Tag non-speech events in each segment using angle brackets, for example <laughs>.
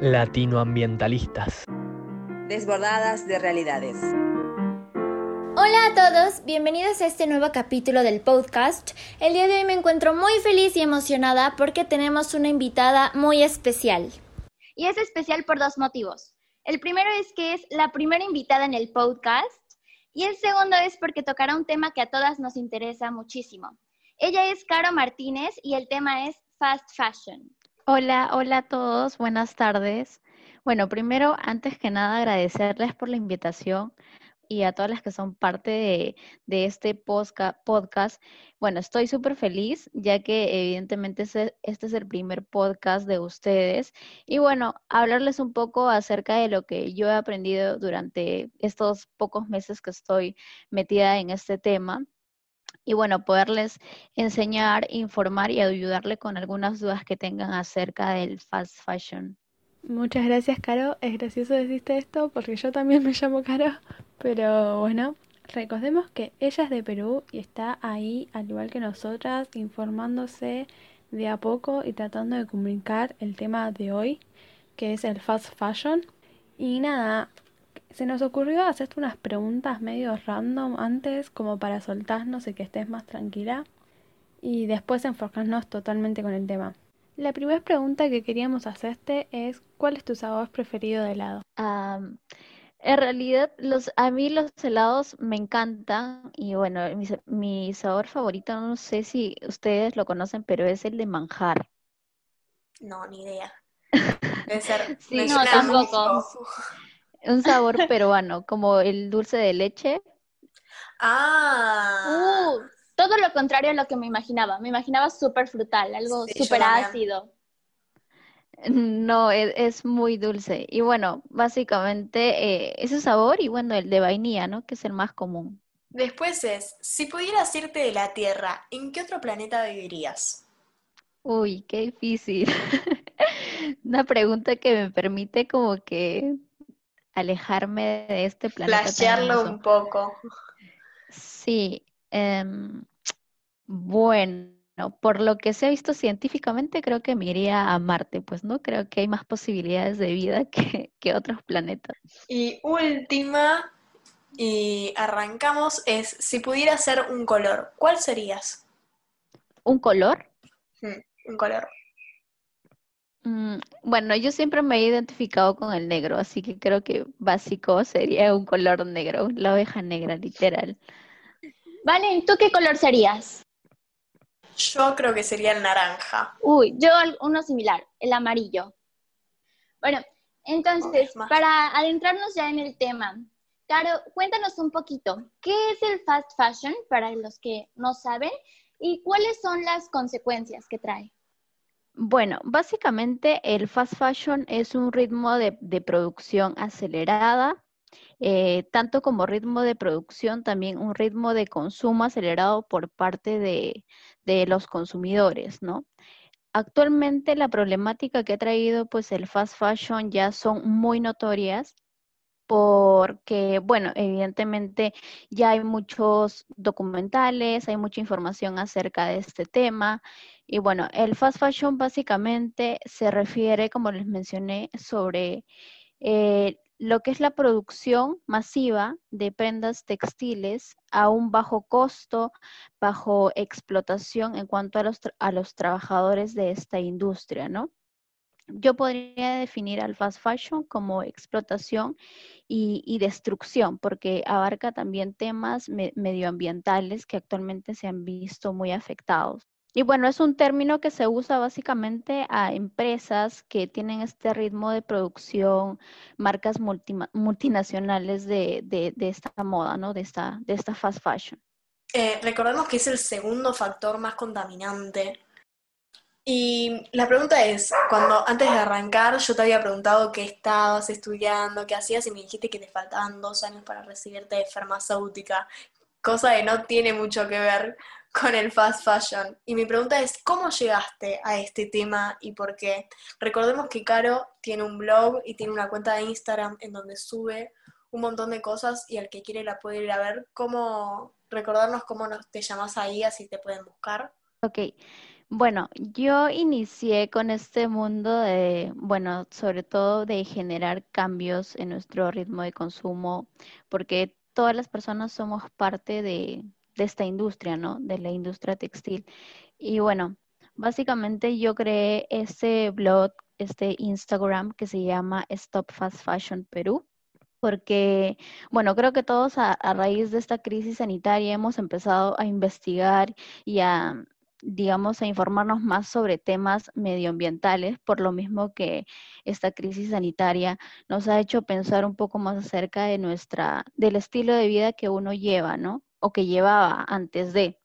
Latinoambientalistas. Desbordadas de realidades. Hola a todos, bienvenidos a este nuevo capítulo del podcast. El día de hoy me encuentro muy feliz y emocionada porque tenemos una invitada muy especial. Y es especial por dos motivos. El primero es que es la primera invitada en el podcast y el segundo es porque tocará un tema que a todas nos interesa muchísimo. Ella es Caro Martínez y el tema es fast fashion. Hola, hola a todos, buenas tardes. Bueno, primero, antes que nada, agradecerles por la invitación y a todas las que son parte de, este podcast. Bueno, estoy súper feliz, ya que evidentemente este, este es el primer podcast de ustedes. Y bueno, hablarles un poco acerca de lo que yo he aprendido durante estos pocos meses que estoy metida en este tema y bueno, poderles enseñar, informar y ayudarle con algunas dudas que tengan acerca del fast fashion. Muchas gracias, Caro. Es gracioso decirte esto porque yo también me llamo Caro, pero bueno, recordemos que ella es de Perú y está ahí, al igual que nosotras, informándose de a poco y tratando de comunicar el tema de hoy, que es el fast fashion. Y nada, se nos ocurrió hacerte unas preguntas medio random antes, como para soltarnos y que estés más tranquila, y después enfocarnos totalmente con el tema. La primera pregunta que queríamos hacerte es, ¿cuál es tu sabor preferido de helado? en realidad, los, a mí los helados me encantan y bueno, mi, sabor favorito, no sé si ustedes lo conocen, pero es el de manjar. No, ni idea. <laughs> Debe ser. no, tampoco un sabor peruano, como el dulce de leche. Ah. Uh, todo lo contrario a lo que me imaginaba. Me imaginaba súper frutal, algo súper ácido. No, e, es, muy dulce. Y bueno, básicamente eh, ese sabor y bueno, el de vainilla, ¿no? Que es el más común. Después es, si pudieras irte de la Tierra, ¿en qué otro planeta vivirías? Uy, qué difícil. <laughs> Una pregunta que me permite como que alejarme de este planeta. Flashearlo un poco. Sí. Em, bueno, por lo que se ha visto científicamente, creo que me iría a Marte, pues no creo que hay más posibilidades de vida <laughs> que, que otros planetas. Y última, y arrancamos, es si pudiera ser un color, ¿cuál serías? ¿Un color? Mm, un color. Mm, bueno, yo siempre me he identificado con el negro, así que creo que básico sería un color negro, la oveja negra, literal. Vale, ¿tú qué color serías? Yo creo que sería el naranja. Uy, yo uno similar, el amarillo. Bueno, entonces, para adentrarnos ya en el tema, Caro, cuéntanos un poquito, ¿qué es el fast fashion para los que no saben y cuáles son las consecuencias que trae? Bueno, básicamente el fast fashion es un ritmo de, producción acelerada, eh, tanto como ritmo de producción, también un ritmo de consumo acelerado por parte de, de, los consumidores, ¿no? Actualmente la problemática que ha traído pues el fast fashion ya son muy notorias porque, bueno, evidentemente ya hay muchos documentales, hay mucha información acerca de este tema. Y bueno, el fast fashion básicamente se refiere, como les mencioné, sobre eh, lo que es la producción masiva de prendas textiles a un bajo costo, bajo explotación en cuanto a los, a los trabajadores de esta industria, ¿no? Yo podría definir al fast fashion como explotación y, destrucción, porque abarca también temas medioambientales que actualmente se han visto muy afectados. Y bueno, es un término que se usa básicamente a empresas que tienen este ritmo de producción, marcas multinacionales de, esta moda, ¿no? De esta, de esta fast fashion. Eh, recordemos que es el segundo factor más contaminante y la pregunta es, cuando antes de arrancar yo te había preguntado qué estabas estudiando, qué hacías y me dijiste que te faltaban dos años para recibirte de farmacéutica, cosa que no tiene mucho que ver con el fast fashion. Y mi pregunta es, ¿cómo llegaste a este tema y por qué? Recordemos que Caro tiene un blog y tiene una cuenta de Instagram en donde sube un montón de cosas y al que quiere la puede ir a ver. ¿Cómo recordarnos cómo te llamas ahí, así te pueden buscar? Ok. Bueno, yo inicié con este mundo de, bueno, sobre todo de generar cambios en nuestro ritmo de consumo, porque todas las personas somos parte de, de esta industria, ¿no? De la industria textil. Y bueno, básicamente yo creé este blog, este Instagram que se llama Stop Fast Fashion Perú porque, bueno, creo que todos a, a, raíz de esta crisis sanitaria hemos empezado a investigar y a, digamos, a informarnos más sobre temas medioambientales, por lo mismo que esta crisis sanitaria nos ha hecho pensar un poco más acerca de nuestra, del estilo de vida que uno lleva, ¿no? O que llevaba antes de.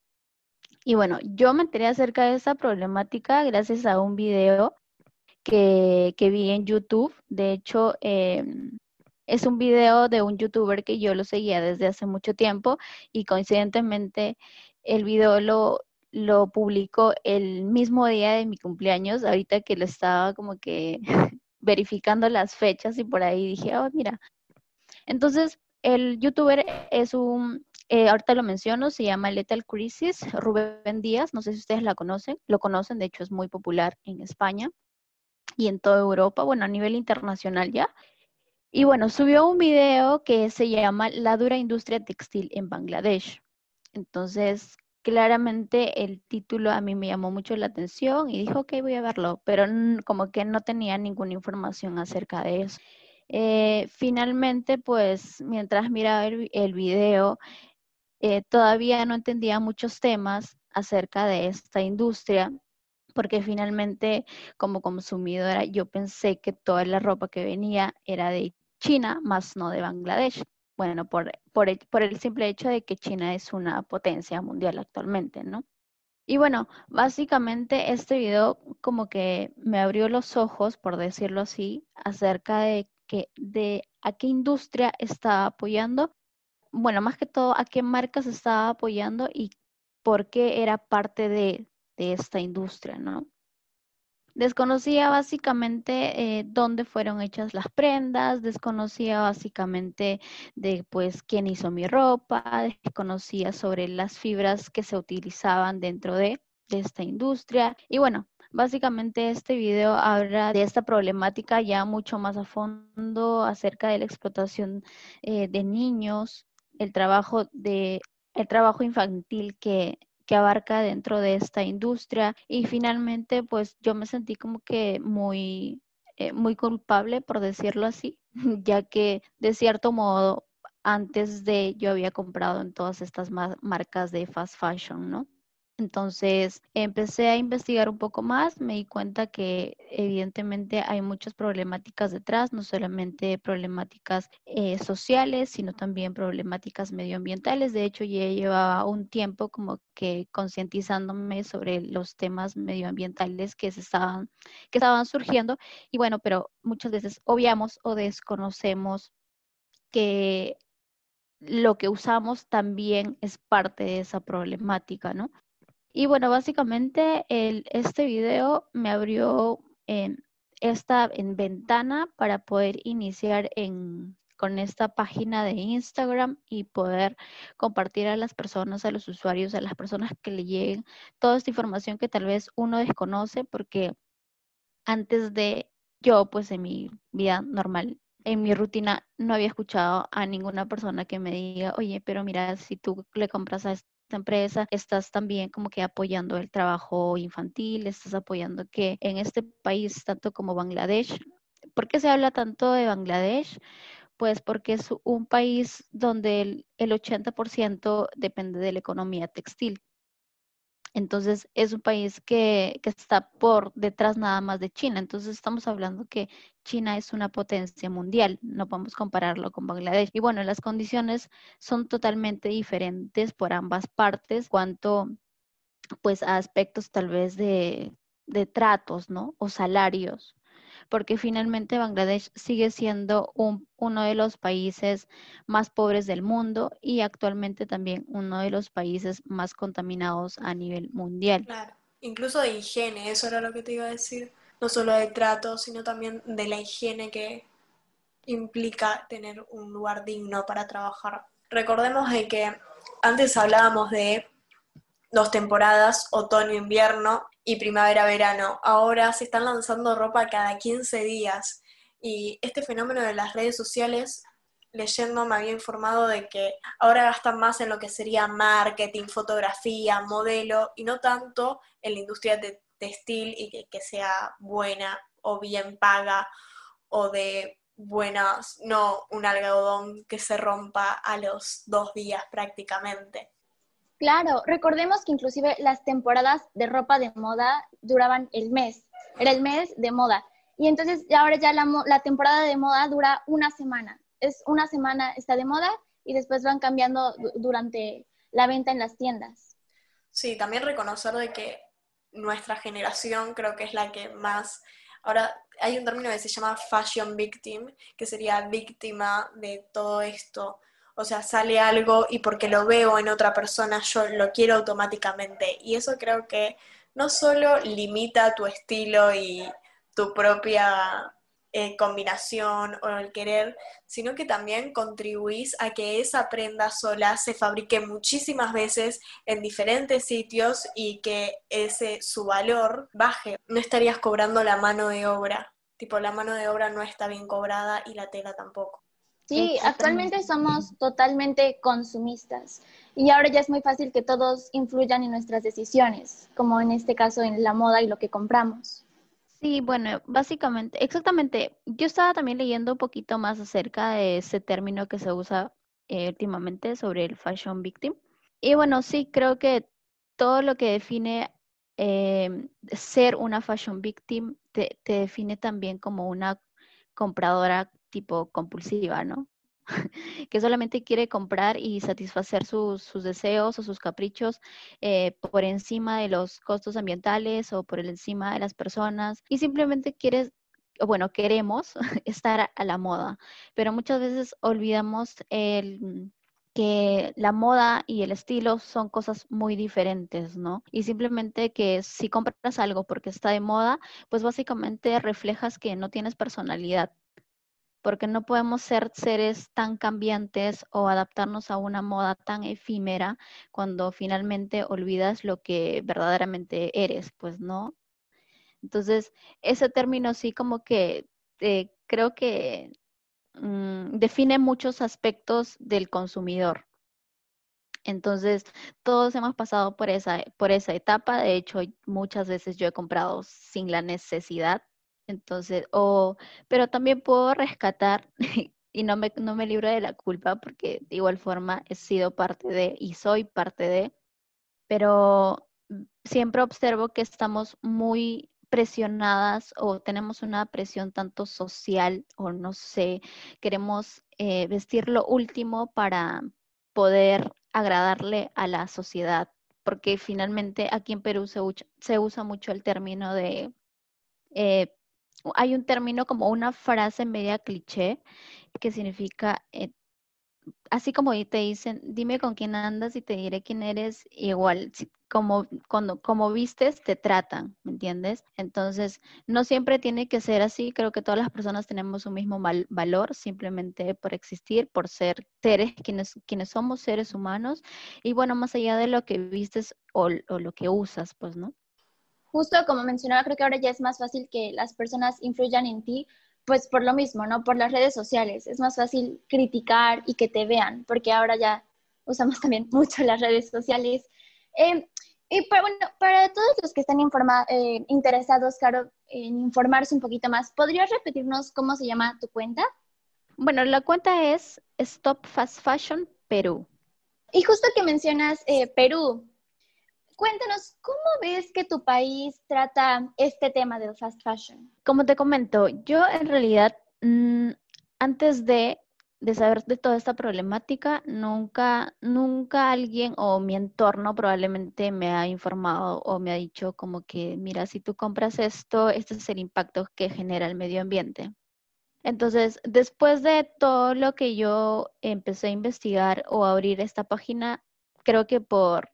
Y bueno, yo me enteré acerca de esa problemática gracias a un video que, que vi en YouTube. De hecho, eh, es un video de un youtuber que yo lo seguía desde hace mucho tiempo y coincidentemente el video lo, lo publicó el mismo día de mi cumpleaños, ahorita que lo estaba como que <laughs> verificando las fechas y por ahí dije, oh, mira. Entonces, el youtuber es un, eh, ahorita lo menciono, se llama Lethal Crisis, Rubén Díaz, no sé si ustedes la conocen, lo conocen, de hecho es muy popular en España y en toda Europa, bueno, a nivel internacional ya. Y bueno, subió un video que se llama La dura industria textil en Bangladesh. Entonces, claramente el título a mí me llamó mucho la atención y dijo, ok, voy a verlo, pero como que no tenía ninguna información acerca de eso. Eh, finalmente, pues mientras miraba el, video, eh, todavía no entendía muchos temas acerca de esta industria porque finalmente como consumidora yo pensé que toda la ropa que venía era de China, más no de Bangladesh. Bueno, por, por, el simple hecho de que China es una potencia mundial actualmente, ¿no? Y bueno, básicamente este video como que me abrió los ojos, por decirlo así, acerca de a qué industria estaba apoyando, bueno, más que todo a qué marcas estaba apoyando y por qué era parte de, de esta industria, ¿no? Desconocía básicamente eh, dónde fueron hechas las prendas, desconocía básicamente de pues quién hizo mi ropa, desconocía sobre las fibras que se utilizaban dentro de, esta industria. Y bueno, básicamente este video habla de esta problemática ya mucho más a fondo acerca de la explotación eh, de niños, el trabajo de el trabajo infantil que que abarca dentro de esta industria y finalmente pues yo me sentí como que muy, eh, muy culpable por decirlo así, <laughs> ya que de cierto modo antes de yo había comprado en todas estas marcas de fast fashion, ¿no? Entonces empecé a investigar un poco más, me di cuenta que evidentemente hay muchas problemáticas detrás, no solamente problemáticas eh, sociales, sino también problemáticas medioambientales. De hecho, ya llevaba un tiempo como que concientizándome sobre los temas medioambientales que, se estaban, que estaban surgiendo. Y bueno, pero muchas veces obviamos o desconocemos que lo que usamos también es parte de esa problemática, ¿no? Y bueno, básicamente este video me abrió esta en ventana para poder iniciar en, con esta página de Instagram y poder compartir a las personas, a los usuarios, a las personas que le lleguen toda esta información que tal vez uno desconoce porque antes de yo, pues en mi vida normal, en mi rutina, no había escuchado a ninguna persona que me diga, oye, pero mira, si tú le compras a empresa, estás también como que apoyando el trabajo infantil, estás apoyando que en este país, tanto como Bangladesh, ¿por qué se habla tanto de Bangladesh? Pues porque es un país donde el, el 80% depende de la economía textil. Entonces es un país que, que, está por detrás nada más de China. Entonces estamos hablando que China es una potencia mundial, no podemos compararlo con Bangladesh. Y bueno, las condiciones son totalmente diferentes por ambas partes cuanto pues a aspectos tal vez de, de tratos, ¿no? O salarios porque finalmente Bangladesh sigue siendo uno de los países más pobres del mundo y actualmente también uno de los países más contaminados a nivel mundial. Claro, incluso de higiene, eso era lo que te iba a decir, no solo de trato, sino también de la higiene que implica tener un lugar digno para trabajar. Recordemos de que antes hablábamos de dos temporadas, otoño-invierno y primavera-verano. Ahora se están lanzando ropa cada 15 días y este fenómeno de las redes sociales, leyendo me había informado de que ahora gastan más en lo que sería marketing, fotografía, modelo y no tanto en la industria de textil y que, que sea buena o bien paga o de buenas, no un algodón que se rompa a los dos días prácticamente. Claro, recordemos que inclusive las temporadas de ropa de moda duraban el mes, era el mes de moda. Y entonces ahora ya la, la temporada de moda dura una semana. Es una semana está de moda y después van cambiando durante la venta en las tiendas. Sí, también reconocer de que nuestra generación creo que es la que más... Ahora hay un término que se llama fashion victim, que sería víctima de todo esto. O sea, sale algo y porque lo veo en otra persona, yo lo quiero automáticamente. Y eso creo que no solo limita tu estilo y tu propia eh, combinación o el querer, sino que también contribuís a que esa prenda sola se fabrique muchísimas veces en diferentes sitios y que ese su valor baje. No estarías cobrando la mano de obra, tipo la mano de obra no está bien cobrada y la tela tampoco. Sí, actualmente somos totalmente consumistas y ahora ya es muy fácil que todos influyan en nuestras decisiones, como en este caso en la moda y lo que compramos. Sí, bueno, básicamente, exactamente. Yo estaba también leyendo un poquito más acerca de ese término que se usa eh, últimamente sobre el fashion victim. Y bueno, sí, creo que todo lo que define em, ser una fashion victim te, te define también como una compradora tipo compulsiva, ¿no? <laughs> que solamente quiere comprar y satisfacer sus, deseos o sus caprichos eh, por encima de los costos ambientales o por encima de las personas y simplemente quieres bueno, queremos <laughs> estar a la moda, pero muchas veces olvidamos el, que la moda y el estilo son cosas muy diferentes, ¿no? Y simplemente que si compras algo porque está de moda, pues básicamente reflejas que no tienes personalidad, porque no podemos ser seres tan cambiantes o adaptarnos a una moda tan efímera cuando finalmente olvidas lo que verdaderamente eres, pues no. Entonces, ese término sí como que eh, creo que mm, define muchos aspectos del consumidor. Entonces, todos hemos pasado por esa, por esa etapa. De hecho, muchas veces yo he comprado sin la necesidad entonces, o, pero también puedo rescatar <laughs> y no me, no me libro de la culpa porque de igual forma he sido parte de y soy parte de, pero siempre observo que estamos muy presionadas o tenemos una presión tanto social o no sé, queremos eh, vestir lo último para poder agradarle a la sociedad, porque finalmente aquí en Perú se, se usa mucho el término de eh, hay un término como una frase media cliché que significa, eh, así como te dicen, dime con quién andas y te diré quién eres, igual, como, cuando, como vistes, te tratan, ¿me entiendes? Entonces, no siempre tiene que ser así, creo que todas las personas tenemos un mismo valor simplemente por existir, por ser seres, quienes, quienes somos seres humanos, y bueno, más allá de lo que vistes o lo que usas, pues, ¿no? Justo como mencionaba, creo que ahora ya es más fácil que las personas influyan en ti, pues por lo mismo, ¿no? Por las redes sociales. Es más fácil criticar y que te vean, porque ahora ya usamos también <laughs> mucho las redes sociales. Em, y para, bueno, para todos los que están eh, interesados, Caro, en informarse un poquito más, ¿podrías repetirnos cómo se llama tu cuenta? Bueno, la cuenta es Stop Fast Fashion Perú. Y justo que mencionas eh, Perú, Cuéntanos, ¿cómo ves que tu país trata este tema del fast fashion? Como te comento, yo en realidad, mm, antes de, saber de toda esta problemática, nunca, nunca alguien o mi entorno probablemente me ha informado o me ha dicho como que, mira, si tú compras esto, este es el impacto que genera el medio ambiente. Entonces, después de todo lo que yo empecé a investigar o a abrir esta página, creo que por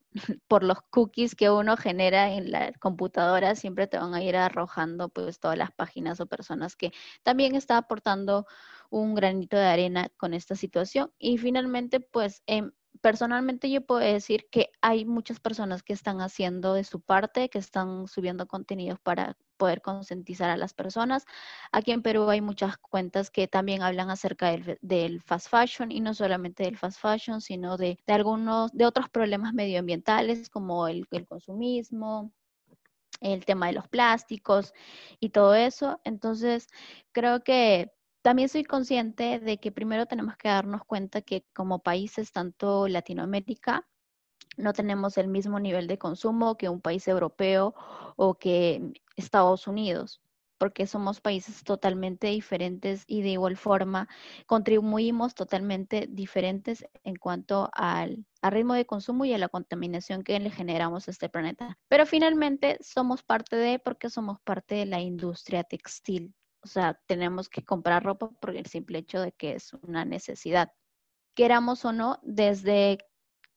por los cookies que uno genera en la computadora, siempre te van a ir arrojando pues todas las páginas o personas que también está aportando un granito de arena con esta situación. Y finalmente, pues em, personalmente yo puedo decir que hay muchas personas que están haciendo de su parte, que están subiendo contenidos para poder concientizar a las personas. Aquí en Perú hay muchas cuentas que también hablan acerca del, fast fashion y no solamente del fast fashion, sino de, algunos, de otros problemas medioambientales como el consumismo, el tema de los plásticos y todo eso. Entonces, creo que también soy consciente de que primero tenemos que darnos cuenta que como países, tanto Latinoamérica, no tenemos el mismo nivel de consumo que un país europeo o que Estados Unidos, porque somos países totalmente diferentes y de igual forma contribuimos totalmente diferentes en cuanto al, ritmo de consumo y a la contaminación que le generamos a este planeta. Pero finalmente somos parte de, porque somos parte de la industria textil o sea, tenemos que comprar ropa por el simple hecho de que es una necesidad. Queramos o no, desde,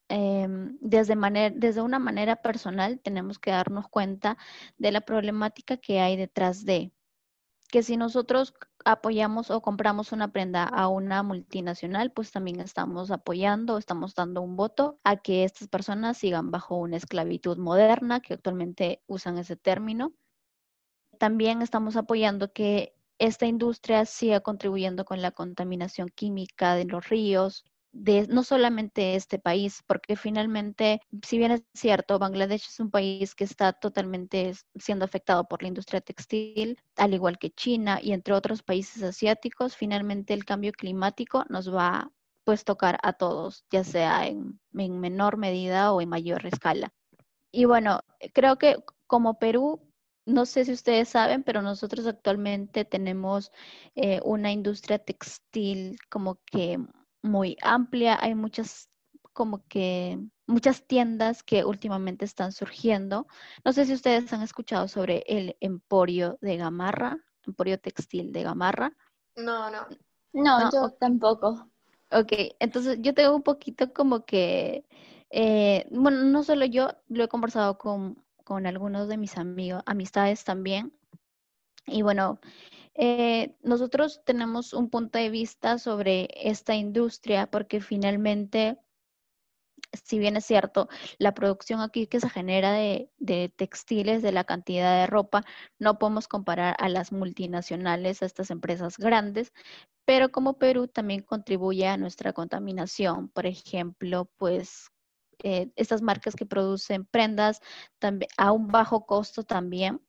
em, desde, desde una manera personal tenemos que darnos cuenta de la problemática que hay detrás de que si nosotros apoyamos o compramos una prenda a una multinacional, pues también estamos apoyando, estamos dando un voto a que estas personas sigan bajo una esclavitud moderna, que actualmente usan ese término. También estamos apoyando que esta industria siga contribuyendo con la contaminación química de los ríos, de no solamente este país, porque finalmente, si bien es cierto, Bangladesh es un país que está totalmente siendo afectado por la industria textil, al igual que China y entre otros países asiáticos, finalmente el cambio climático nos va pues tocar a todos, ya sea en, en menor medida o en mayor escala. Y bueno, creo que como Perú no sé si ustedes saben, pero nosotros actualmente tenemos eh, una industria textil como que muy amplia. Hay muchas como que muchas tiendas que últimamente están surgiendo. No sé si ustedes han escuchado sobre el Emporio de Gamarra, Emporio Textil de Gamarra. No, no. No, yo tampoco. Ok, entonces yo tengo un poquito como que, eh, bueno, no solo yo, lo he conversado con con algunos de mis amigos, amistades también. Y bueno, eh, nosotros tenemos un punto de vista sobre esta industria porque finalmente, si bien es cierto, la producción aquí que se genera de, de, textiles, de la cantidad de ropa, no podemos comparar a las multinacionales, a estas empresas grandes, pero como Perú también contribuye a nuestra contaminación. Por ejemplo, pues eh, estas marcas que producen prendas a un bajo costo también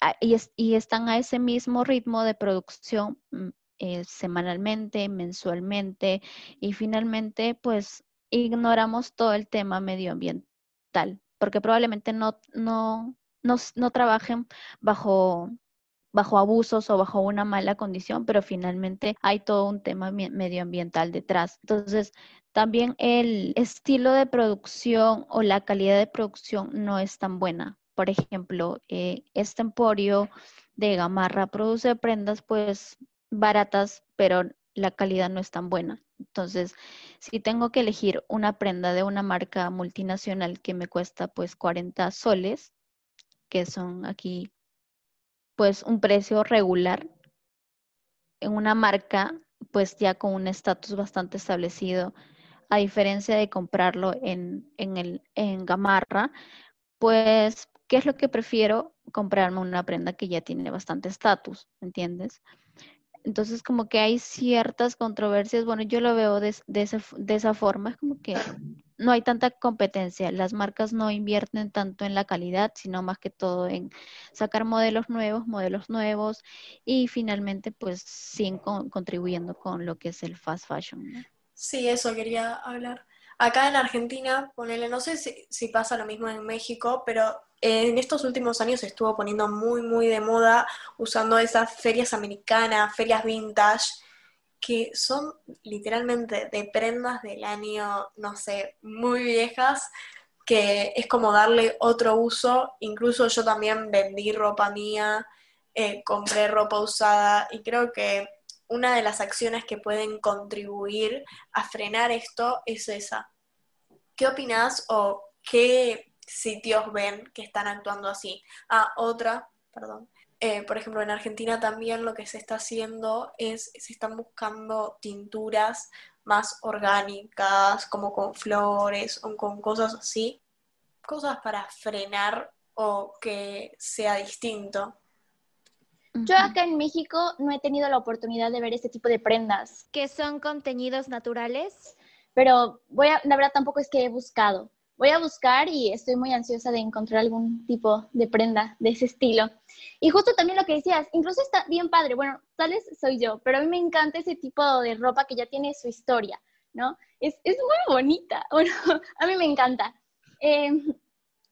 ah, y, están a ese mismo ritmo de producción mm, eh, semanalmente, mensualmente y finalmente pues ignoramos todo el tema medioambiental porque probablemente no, no, no, no trabajen bajo bajo abusos o bajo una mala condición, pero finalmente hay todo un tema medioambiental detrás. Entonces, también el estilo de producción o la calidad de producción no es tan buena. Por ejemplo, eh, este emporio de Gamarra produce prendas pues baratas, pero la calidad no es tan buena. Entonces, si tengo que elegir una prenda de una marca multinacional que me cuesta pues 40 soles, que son aquí pues un precio regular, en una marca pues ya con un estatus bastante establecido, a diferencia de comprarlo en, en, el, en Gamarra, pues, ¿qué es lo que prefiero? Comprarme una prenda que ya tiene bastante estatus, ¿entiendes? Entonces, como que hay ciertas controversias, bueno, yo lo veo de, esa forma, es como que no hay tanta competencia, las marcas no invierten tanto en la calidad, sino más que todo en sacar modelos nuevos, modelos nuevos y finalmente pues siguen contribuyendo con lo que es el fast fashion. Sí, eso quería hablar. Acá en Argentina, ponele, no sé si, pasa lo mismo en México, pero en estos últimos años se estuvo poniendo muy, muy de moda usando esas ferias americanas, ferias vintage, que son literalmente de prendas del año, no sé, muy viejas, que es como darle otro uso. Incluso yo también vendí ropa mía, eh, compré ropa usada y creo que una de las acciones que pueden contribuir a frenar esto es esa. ¿Qué opinas o qué sitios ven que están actuando así? Ah, otra, perdón. eh, por ejemplo, en Argentina también lo que se está haciendo es, se están buscando tinturas más orgánicas, como con flores o con cosas así, cosas para frenar o que sea distinto. Yo acá en México no he tenido la oportunidad de ver este tipo de prendas. que son contenidos naturales. pero voy a, la verdad tampoco es que he buscado. Voy a buscar y estoy muy ansiosa de encontrar algún tipo de prenda de ese estilo. Y justo también lo que decías, incluso está bien padre, bueno, tal vez soy yo, pero a mí me encanta ese tipo de ropa que ya tiene su historia, ¿no? Es, es muy bonita, <laughs> bueno, a mí me encanta. Eh,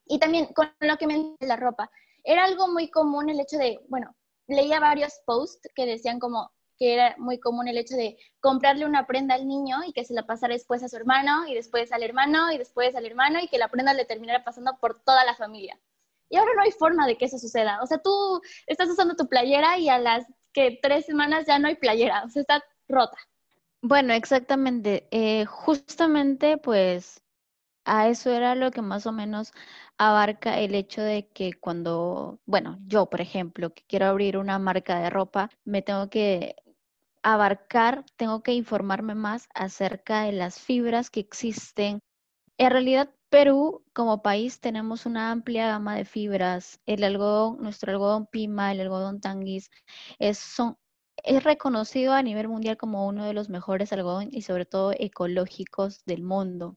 y también con lo que me la ropa, era algo muy común el hecho de, bueno, leía varios posts que decían como, que era muy común el hecho de comprarle una prenda al niño y que se la pasara después a su hermano y después al hermano y después al hermano y que la prenda le terminara pasando por toda la familia. Y ahora no hay forma de que eso suceda. O sea, tú estás usando tu playera y a las que tres semanas ya no hay playera, o sea, está rota. Bueno, exactamente. Eh, justamente, pues, a eso era lo que más o menos abarca el hecho de que cuando, bueno, yo, por ejemplo, que quiero abrir una marca de ropa, me tengo que abarcar, tengo que informarme más acerca de las fibras que existen. En realidad, Perú como país tenemos una amplia gama de fibras. El algodón, nuestro algodón pima, el algodón tanguis, es, son, es reconocido a nivel mundial como uno de los mejores algodón y sobre todo ecológicos del mundo.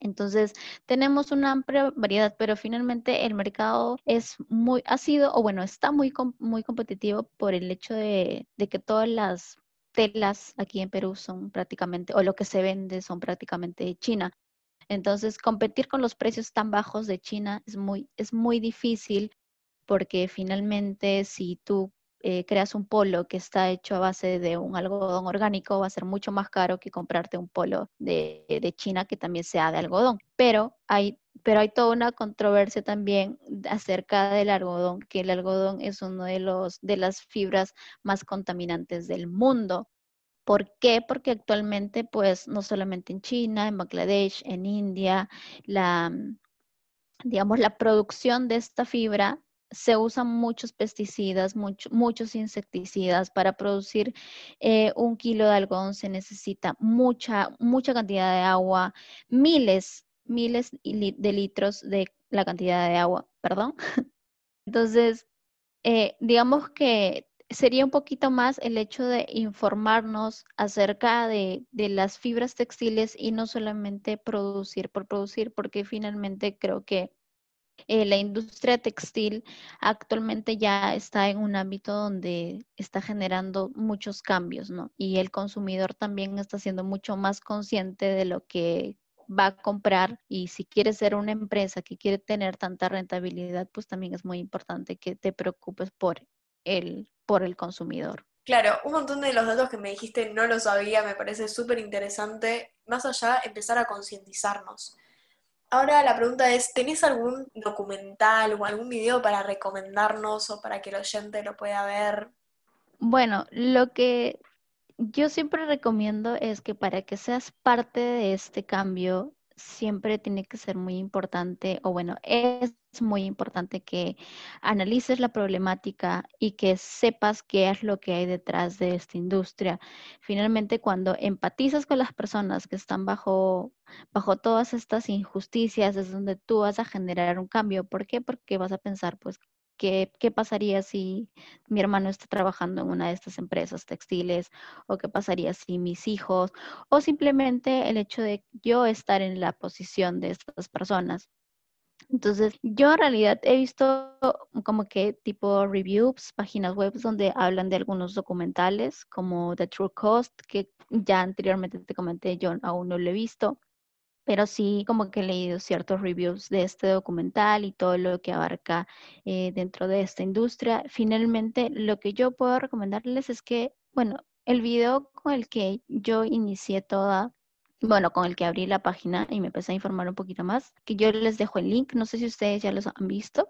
Entonces, tenemos una amplia variedad, pero finalmente el mercado es muy, ha sido, o bueno, está muy, muy competitivo por el hecho de, que todas las telas aquí en Perú son prácticamente, o lo que se vende son prácticamente de China. Entonces, competir con los precios tan bajos de China es muy, es muy difícil porque finalmente si tú eh, creas un polo que está hecho a base de un algodón orgánico, va a ser mucho más caro que comprarte un polo de, de China que también sea de algodón. Pero hay, pero hay toda una controversia también acerca del algodón, que el algodón es uno de los de las fibras más contaminantes del mundo. ¿Por qué? Porque actualmente, pues, no solamente en China, en Bangladesh, en India, la, digamos, la producción de esta fibra se usan muchos pesticidas, muchos insecticidas. Para producir eh, un kilo de algodón se necesita mucha, mucha cantidad de agua, miles, miles de litros de la cantidad de agua, perdón. <laughs> Entonces, eh, digamos que sería un poquito más el hecho de informarnos acerca de, de, las fibras textiles y no solamente producir por producir, porque finalmente creo que eh, la industria textil actualmente ya está en un ámbito donde está generando muchos cambios, ¿no? Y el consumidor también está siendo mucho más consciente de lo que va a comprar y si quiere ser una empresa que quiere tener tanta rentabilidad, pues también es muy importante que te preocupes por el, por el consumidor. Claro, un montón de los datos que me dijiste no lo sabía, me parece súper interesante. Más allá, empezar a concientizarnos. Ahora la pregunta es, ¿tenés algún documental o algún video para recomendarnos o para que el oyente lo pueda ver? Bueno, lo que yo siempre recomiendo es que para que seas parte de este cambio, siempre tiene que ser muy importante, o bueno, es muy importante que analices la problemática y que sepas qué es lo que hay detrás de esta industria. Finalmente, cuando empatizas con las personas que están bajo, bajo todas estas injusticias, es donde tú vas a generar un cambio. ¿Por qué? Porque vas a pensar, pues, ¿Qué, ¿Qué, pasaría si mi hermano está trabajando en una de estas empresas textiles? ¿O qué pasaría si mis hijos? O simplemente el hecho de yo estar en la posición de estas personas. Entonces, yo en realidad he visto como que tipo reviews, páginas web donde hablan de algunos documentales como The True Cost, que ya anteriormente te comenté, yo aún no lo he visto pero sí como que he leído ciertos reviews de este documental y todo lo que abarca eh, dentro de esta industria. Finalmente, lo que yo puedo recomendarles es que, bueno, el video con el que yo inicié toda, bueno, con el que abrí la página y me empecé a informar un poquito más, que yo les dejo el link, no sé si ustedes ya los han visto,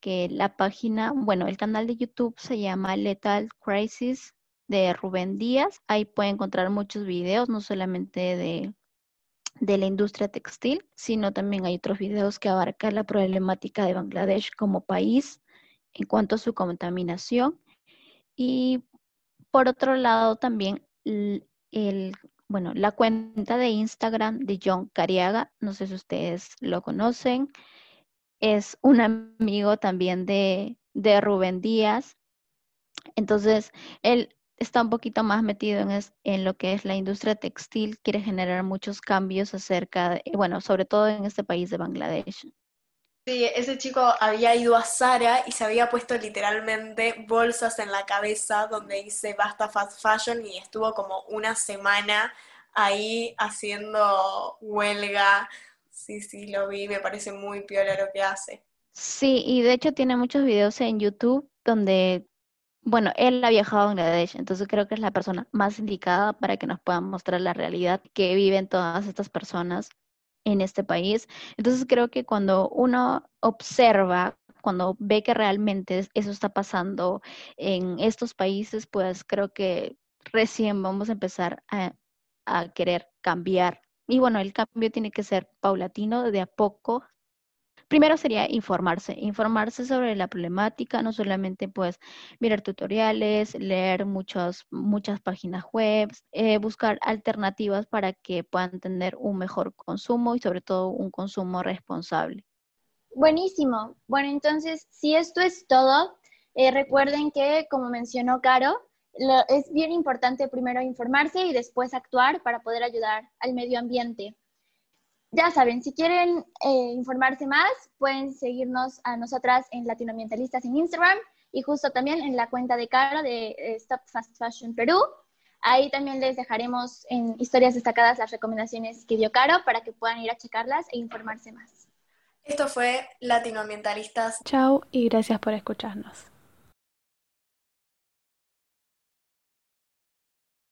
que la página, bueno, el canal de YouTube se llama Lethal Crisis de Rubén Díaz. Ahí pueden encontrar muchos videos, no solamente de de la industria textil, sino también hay otros videos que abarcan la problemática de Bangladesh como país en cuanto a su contaminación. Y por otro lado, también el, bueno, la cuenta de Instagram de John Cariaga, no sé si ustedes lo conocen, es un amigo también de, de Rubén Díaz. Entonces, él está un poquito más metido en, en, lo que es la industria textil, quiere generar muchos cambios acerca, de, bueno, sobre todo en este país de Bangladesh. Sí, ese chico había ido a Sara y se había puesto literalmente bolsas en la cabeza donde dice basta fast fashion y estuvo como una semana ahí haciendo huelga. Sí, sí, lo vi, me parece muy piola lo que hace. Sí, y de hecho tiene muchos videos en YouTube donde, bueno, él ha viajado a Bangladesh, entonces creo que es la persona más indicada para que nos pueda mostrar la realidad que viven todas estas personas en este país. Entonces creo que cuando uno observa, cuando ve que realmente eso está pasando en estos países, pues creo que recién vamos a empezar a, a querer cambiar. Y bueno, el cambio tiene que ser paulatino, de a poco, Primero sería informarse, informarse sobre la problemática, no solamente pues mirar tutoriales, leer muchas, muchas páginas web, eh, buscar alternativas para que puedan tener un mejor consumo y sobre todo un consumo responsable. Buenísimo. Bueno, entonces, si esto es todo, eh, recuerden que, como mencionó Caro, es bien importante primero informarse y después actuar para poder ayudar al medio ambiente. Ya saben, si quieren eh, informarse más, pueden seguirnos a nosotras en Latinoambientalistas en Instagram y justo también en la cuenta de Caro de eh, Stop Fast Fashion Perú. Ahí también les dejaremos en historias destacadas las recomendaciones que dio Caro para que puedan ir a checarlas e informarse más. Esto fue Latinoambientalistas. Chao y gracias por escucharnos.